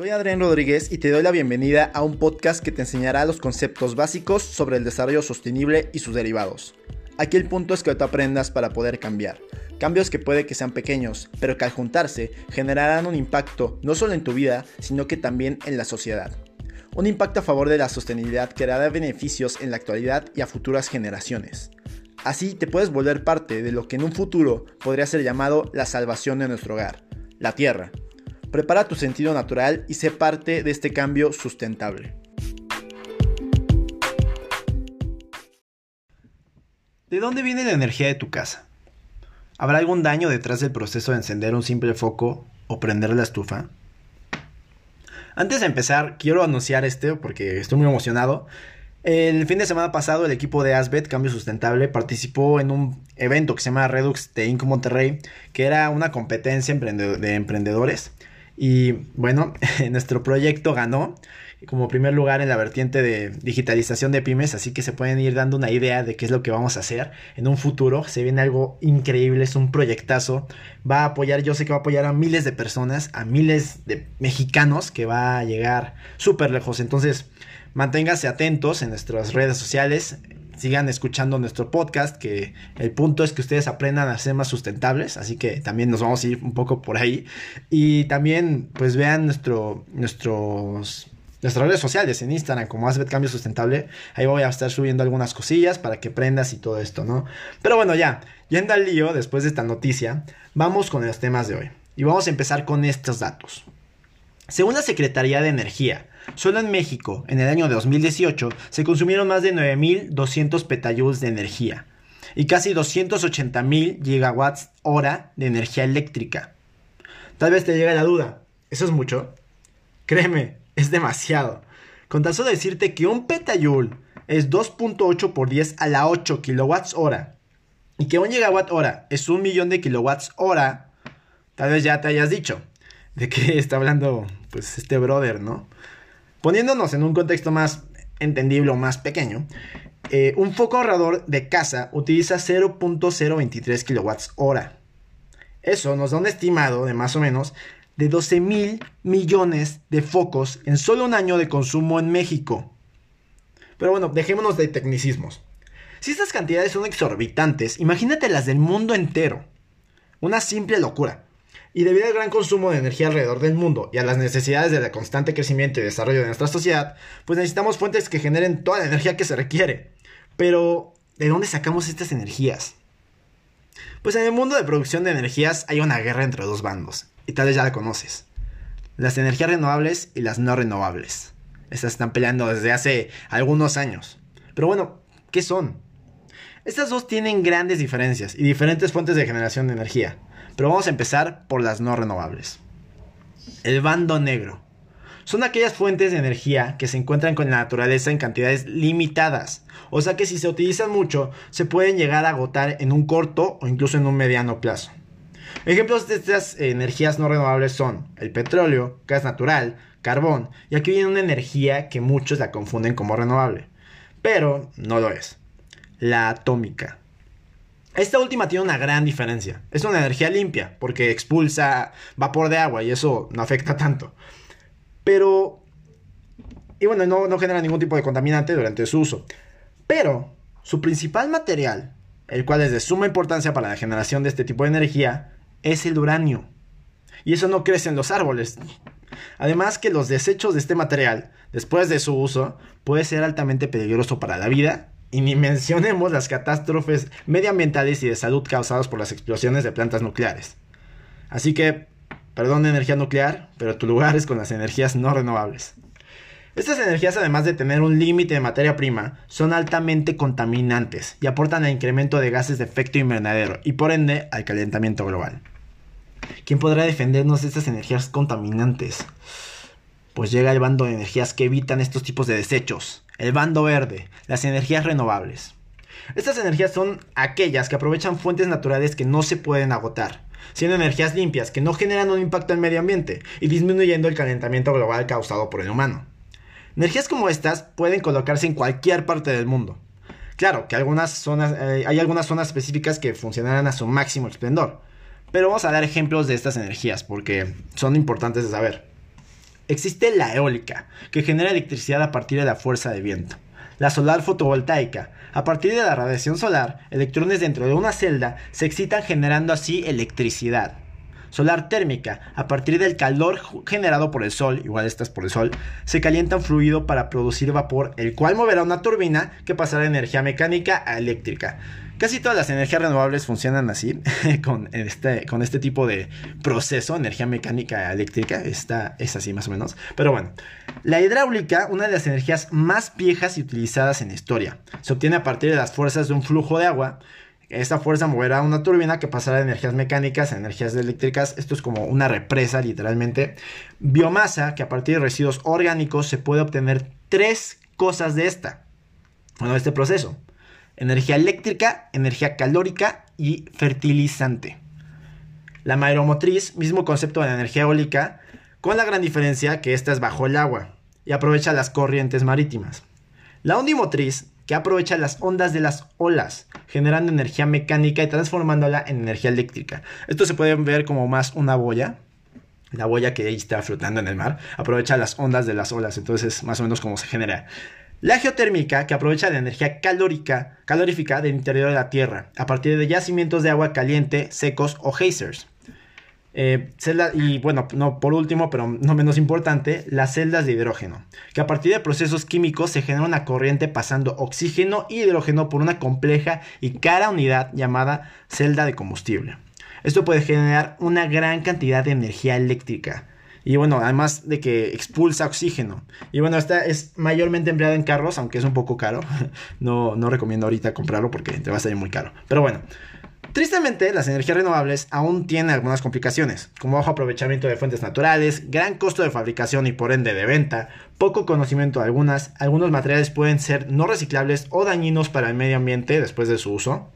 Soy Adrián Rodríguez y te doy la bienvenida a un podcast que te enseñará los conceptos básicos sobre el desarrollo sostenible y sus derivados. Aquí el punto es que tú aprendas para poder cambiar. Cambios que puede que sean pequeños, pero que al juntarse generarán un impacto no solo en tu vida, sino que también en la sociedad. Un impacto a favor de la sostenibilidad que dará beneficios en la actualidad y a futuras generaciones. Así te puedes volver parte de lo que en un futuro podría ser llamado la salvación de nuestro hogar, la Tierra. Prepara tu sentido natural y sé parte de este cambio sustentable. ¿De dónde viene la energía de tu casa? ¿Habrá algún daño detrás del proceso de encender un simple foco o prender la estufa? Antes de empezar, quiero anunciar este porque estoy muy emocionado. El fin de semana pasado el equipo de Asbet Cambio Sustentable participó en un evento que se llama Redux de Inc. Monterrey, que era una competencia de emprendedores y bueno, nuestro proyecto ganó como primer lugar en la vertiente de digitalización de pymes, así que se pueden ir dando una idea de qué es lo que vamos a hacer en un futuro. Se viene algo increíble, es un proyectazo. Va a apoyar, yo sé que va a apoyar a miles de personas, a miles de mexicanos que va a llegar súper lejos. Entonces, manténgase atentos en nuestras redes sociales sigan escuchando nuestro podcast, que el punto es que ustedes aprendan a ser más sustentables, así que también nos vamos a ir un poco por ahí. Y también pues vean nuestro, nuestros nuestras redes sociales en Instagram como Asbet Cambio Sustentable. Ahí voy a estar subiendo algunas cosillas para que prendas y todo esto, ¿no? Pero bueno, ya, yendo al lío después de esta noticia, vamos con los temas de hoy. Y vamos a empezar con estos datos. Según la Secretaría de Energía, Solo en México, en el año 2018, se consumieron más de 9.200 petayoules de energía y casi 280.000 gigawatts hora de energía eléctrica. Tal vez te llegue la duda, ¿eso es mucho? Créeme, es demasiado. Con tan decirte que un petajoule es 2.8 por 10 a la 8 kilowatts hora y que un gigawatt hora es un millón de kilowatts hora, tal vez ya te hayas dicho de qué está hablando pues este brother, ¿no? Poniéndonos en un contexto más entendible o más pequeño, eh, un foco ahorrador de casa utiliza 0.023 kilowatts hora. Eso nos da un estimado de más o menos de 12 mil millones de focos en solo un año de consumo en México. Pero bueno, dejémonos de tecnicismos. Si estas cantidades son exorbitantes, imagínate las del mundo entero. Una simple locura. Y debido al gran consumo de energía alrededor del mundo y a las necesidades del constante crecimiento y desarrollo de nuestra sociedad, pues necesitamos fuentes que generen toda la energía que se requiere. Pero, ¿de dónde sacamos estas energías? Pues en el mundo de producción de energías hay una guerra entre dos bandos, y tal vez ya la conoces. Las energías renovables y las no renovables. Estas están peleando desde hace algunos años. Pero bueno, ¿qué son? Estas dos tienen grandes diferencias y diferentes fuentes de generación de energía. Pero vamos a empezar por las no renovables. El bando negro. Son aquellas fuentes de energía que se encuentran con la naturaleza en cantidades limitadas. O sea que si se utilizan mucho, se pueden llegar a agotar en un corto o incluso en un mediano plazo. Ejemplos de estas energías no renovables son el petróleo, gas natural, carbón, y aquí viene una energía que muchos la confunden como renovable, pero no lo es. La atómica. Esta última tiene una gran diferencia. Es una energía limpia porque expulsa vapor de agua y eso no afecta tanto. Pero... Y bueno, no, no genera ningún tipo de contaminante durante su uso. Pero su principal material, el cual es de suma importancia para la generación de este tipo de energía, es el uranio. Y eso no crece en los árboles. Además que los desechos de este material, después de su uso, puede ser altamente peligroso para la vida y ni mencionemos las catástrofes medioambientales y de salud causadas por las explosiones de plantas nucleares. Así que, perdón energía nuclear, pero tu lugar es con las energías no renovables. Estas energías, además de tener un límite de materia prima, son altamente contaminantes y aportan al incremento de gases de efecto invernadero y por ende al calentamiento global. ¿Quién podrá defendernos de estas energías contaminantes? Pues llega el bando de energías que evitan estos tipos de desechos, el bando verde, las energías renovables. Estas energías son aquellas que aprovechan fuentes naturales que no se pueden agotar, siendo energías limpias que no generan un impacto en medio ambiente y disminuyendo el calentamiento global causado por el humano. Energías como estas pueden colocarse en cualquier parte del mundo. Claro que algunas zonas, eh, hay algunas zonas específicas que funcionarán a su máximo esplendor, pero vamos a dar ejemplos de estas energías porque son importantes de saber. Existe la eólica, que genera electricidad a partir de la fuerza de viento. La solar fotovoltaica. A partir de la radiación solar, electrones dentro de una celda se excitan generando así electricidad. Solar térmica. A partir del calor generado por el sol, igual estas por el sol, se calienta un fluido para producir vapor, el cual moverá una turbina que pasará de energía mecánica a eléctrica. Casi todas las energías renovables funcionan así, con este, con este tipo de proceso, energía mecánica eléctrica, esta es así más o menos. Pero bueno, la hidráulica, una de las energías más viejas y utilizadas en la historia, se obtiene a partir de las fuerzas de un flujo de agua. Esta fuerza moverá una turbina que pasará de energías mecánicas a energías eléctricas. Esto es como una represa, literalmente. Biomasa, que a partir de residuos orgánicos se puede obtener tres cosas de esta. Bueno, este proceso energía eléctrica, energía calórica y fertilizante. La mareomotriz, mismo concepto de energía eólica, con la gran diferencia que esta es bajo el agua y aprovecha las corrientes marítimas. La ondimotriz, que aprovecha las ondas de las olas, generando energía mecánica y transformándola en energía eléctrica. Esto se puede ver como más una boya, la boya que ahí está flotando en el mar, aprovecha las ondas de las olas, entonces más o menos como se genera. La geotérmica, que aprovecha la energía calórica, calorífica del interior de la Tierra, a partir de yacimientos de agua caliente, secos o geysers. Eh, y bueno, no, por último, pero no menos importante, las celdas de hidrógeno, que a partir de procesos químicos se genera una corriente pasando oxígeno y hidrógeno por una compleja y cara unidad llamada celda de combustible. Esto puede generar una gran cantidad de energía eléctrica, y bueno, además de que expulsa oxígeno. Y bueno, esta es mayormente empleada en carros, aunque es un poco caro. No, no recomiendo ahorita comprarlo porque te va a salir muy caro. Pero bueno, Tristemente, las energías renovables aún tienen algunas complicaciones, como bajo aprovechamiento de fuentes naturales, gran costo de fabricación y por ende de venta, poco conocimiento de algunas, algunos materiales pueden ser no reciclables o dañinos para el medio ambiente después de su uso,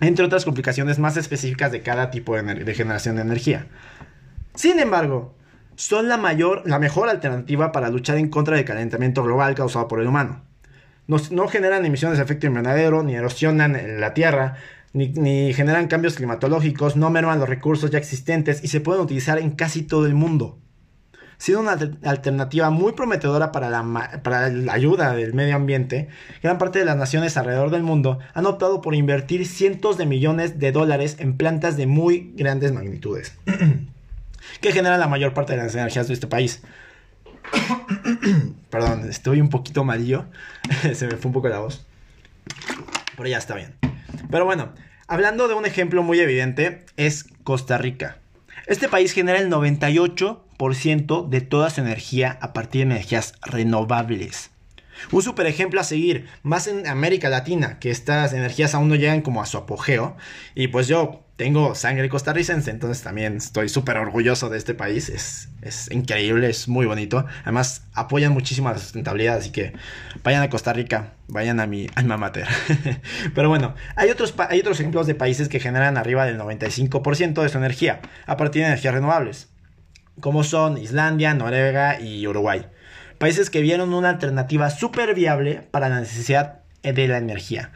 entre otras complicaciones más específicas de cada tipo de, generación de energía. Sin embargo, son la, mayor, la mejor alternativa para luchar en contra del calentamiento global causado por el humano. No, generan emisiones de efecto invernadero, ni erosionan la tierra, ni, generan cambios climatológicos, no merman los recursos ya existentes y se pueden utilizar en casi todo el mundo. Siendo una alternativa muy prometedora para la, para la ayuda del medio ambiente, gran parte de las naciones alrededor del mundo han optado por invertir cientos de millones de dólares en plantas de muy grandes magnitudes. que genera la mayor parte de las energías de este país. Perdón, estoy un poquito malillo. Se me fue un poco la voz. Pero ya está bien. Pero bueno, hablando de un ejemplo muy evidente, es Costa Rica. Este país genera el 98% de toda su energía a partir de energías renovables. Un super ejemplo a seguir, más en América Latina, que estas energías aún no llegan como a su apogeo. Y pues yo tengo sangre costarricense, entonces también estoy súper orgulloso de este país. Es, es, increíble, es muy bonito. Además, apoyan muchísimo la sustentabilidad, así que vayan a Costa Rica, vayan a mi alma mater. Pero bueno, hay otros, hay otros ejemplos de países que generan arriba del 95% de su energía a partir de energías renovables, como son Islandia, Noruega y Uruguay. Países que vieron una alternativa súper viable para la necesidad de la energía.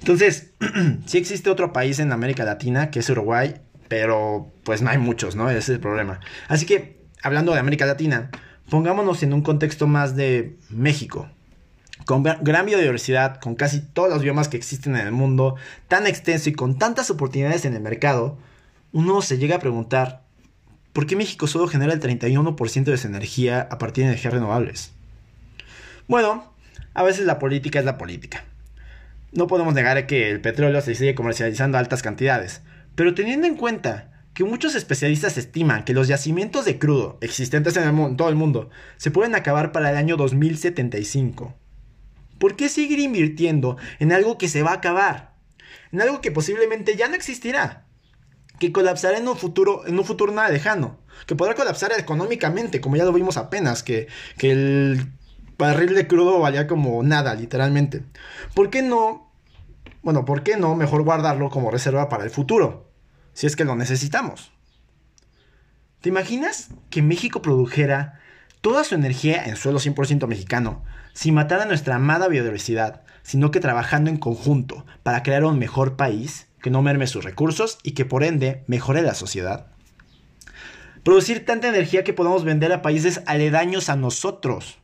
Entonces, sí existe otro país en América Latina que es Uruguay, pero pues no hay muchos, ¿no? Ese es el problema. Así que, hablando de América Latina, pongámonos en un contexto más de México. Con gran biodiversidad, con casi todos los biomas que existen en el mundo, tan extenso y con tantas oportunidades en el mercado, uno se llega a preguntar, ¿por qué México solo genera el 31% de su energía a partir de energías renovables? Bueno, a veces la política es la política. No podemos negar que el petróleo se sigue comercializando a altas cantidades, pero teniendo en cuenta que muchos especialistas estiman que los yacimientos de crudo existentes en, todo el mundo se pueden acabar para el año 2075. ¿Por qué seguir invirtiendo en algo que se va a acabar? En algo que posiblemente ya no existirá. Que colapsará en un futuro, en un futuro nada lejano. Que podrá colapsar económicamente, como ya lo vimos apenas, que, que el barril de crudo valía como nada, literalmente. ¿Por qué no? Bueno, ¿por qué no mejor guardarlo como reserva para el futuro? Si es que lo necesitamos. ¿Te imaginas que México produjera toda su energía en suelo 100% mexicano, sin matar a nuestra amada biodiversidad, sino que trabajando en conjunto para crear un mejor país que no merme sus recursos y que por ende mejore la sociedad? Producir tanta energía que podamos vender a países aledaños a nosotros.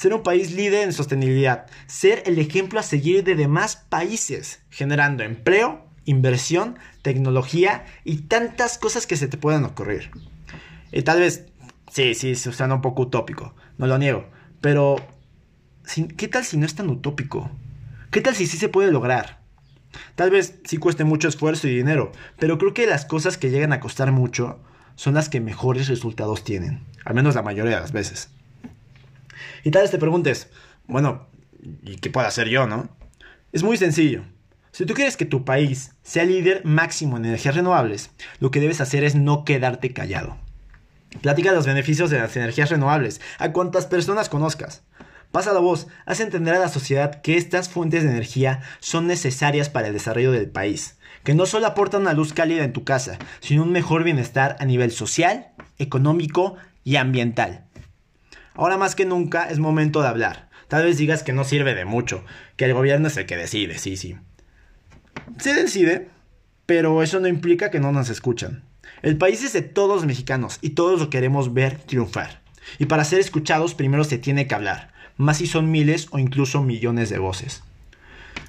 Ser un país líder en sostenibilidad. Ser el ejemplo a seguir de demás países, generando empleo, inversión, tecnología y tantas cosas que se te puedan ocurrir. Y tal vez, sí, sí, se suena un poco utópico, no lo niego, pero ¿qué tal si no es tan utópico? ¿Qué tal si sí se puede lograr? Tal vez sí cueste mucho esfuerzo y dinero, pero creo que las cosas que llegan a costar mucho son las que mejores resultados tienen, al menos la mayoría de las veces. Y tal vez te preguntes, bueno, ¿y qué puedo hacer yo, no? Es muy sencillo. Si tú quieres que tu país sea líder máximo en energías renovables, lo que debes hacer es no quedarte callado. Platica los beneficios de las energías renovables a cuantas personas conozcas. Pasa la voz, haz entender a la sociedad que estas fuentes de energía son necesarias para el desarrollo del país, que no solo aportan una luz cálida en tu casa, sino un mejor bienestar a nivel social, económico y ambiental. Ahora más que nunca es momento de hablar. Tal vez digas que no sirve de mucho, que el gobierno es el que decide, sí, sí. Se decide, pero eso no implica que no nos escuchan. El país es de todos los mexicanos y todos lo queremos ver triunfar. Y para ser escuchados primero se tiene que hablar más si son miles o incluso millones de voces.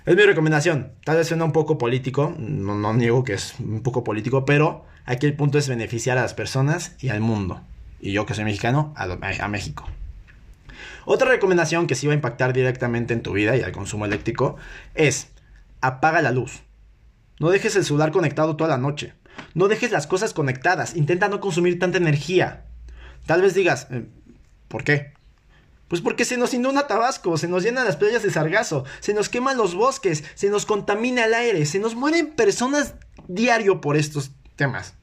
Es mi recomendación. Tal vez suena un poco político, no, niego que es un poco político, pero aquí el punto es beneficiar a las personas y al mundo. Y yo que soy mexicano, a, México. Otra recomendación que sí va a impactar directamente en tu vida y al consumo eléctrico es apaga la luz. No dejes el celular conectado toda la noche. No dejes las cosas conectadas. Intenta no consumir tanta energía. Tal vez digas, eh, ¿por qué? Pues porque se nos inunda Tabasco, se nos llenan las playas de sargazo, se nos queman los bosques, se nos contamina el aire, se nos mueren personas diario por estos temas.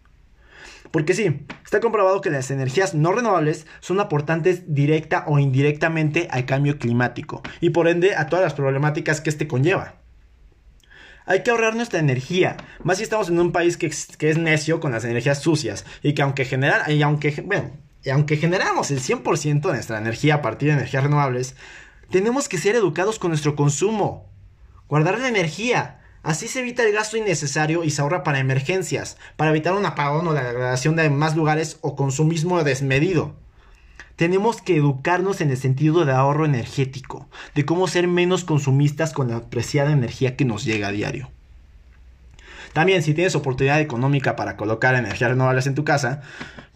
Porque sí, está comprobado que las energías no renovables son aportantes directa o indirectamente al cambio climático y por ende a todas las problemáticas que este conlleva. Hay que ahorrar nuestra energía, más si estamos en un país que, es necio con las energías sucias y que aunque generan, y aunque, bueno, y aunque generamos el 100% de nuestra energía a partir de energías renovables, tenemos que ser educados con nuestro consumo. Guardar la energía. Así se evita el gasto innecesario y se ahorra para emergencias, para evitar un apagón o la degradación de más lugares o consumismo desmedido. Tenemos que educarnos en el sentido de ahorro energético, de cómo ser menos consumistas con la apreciada energía que nos llega a diario. También, si tienes oportunidad económica para colocar energías renovables en tu casa,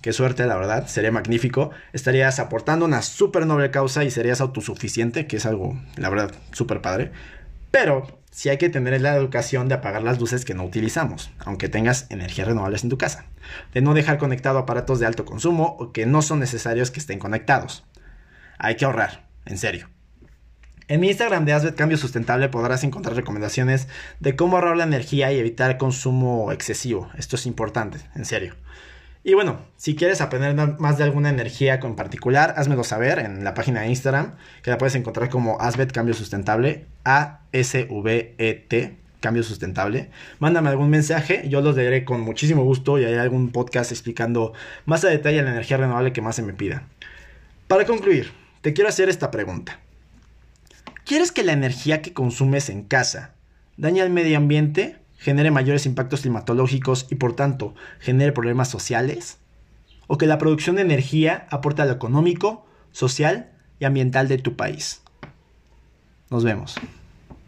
qué suerte, la verdad, sería magnífico. Estarías aportando una súper noble causa y serías autosuficiente, que es algo, la verdad, súper padre. Pero sí hay que tener la educación de apagar las luces que no utilizamos, aunque tengas energías renovables en tu casa. De no dejar conectado aparatos de alto consumo o que no son necesarios que estén conectados. Hay que ahorrar, en serio. En mi Instagram de Asbet Cambio Sustentable podrás encontrar recomendaciones de cómo ahorrar la energía y evitar consumo excesivo. Esto es importante, en serio. Y bueno, si quieres aprender más de alguna energía en particular, házmelo saber en la página de Instagram, que la puedes encontrar como Asbet Cambio Sustentable, A-S-V-E-T, Cambio Sustentable. Mándame algún mensaje, yo los leeré con muchísimo gusto y hay algún podcast explicando más a detalle la energía renovable que más se me pida. Para concluir, te quiero hacer esta pregunta. ¿Quieres que la energía que consumes en casa dañe al medio ambiente, genere mayores impactos climatológicos y por tanto genere problemas sociales? ¿O que la producción de energía aporte a lo económico, social y ambiental de tu país? Nos vemos.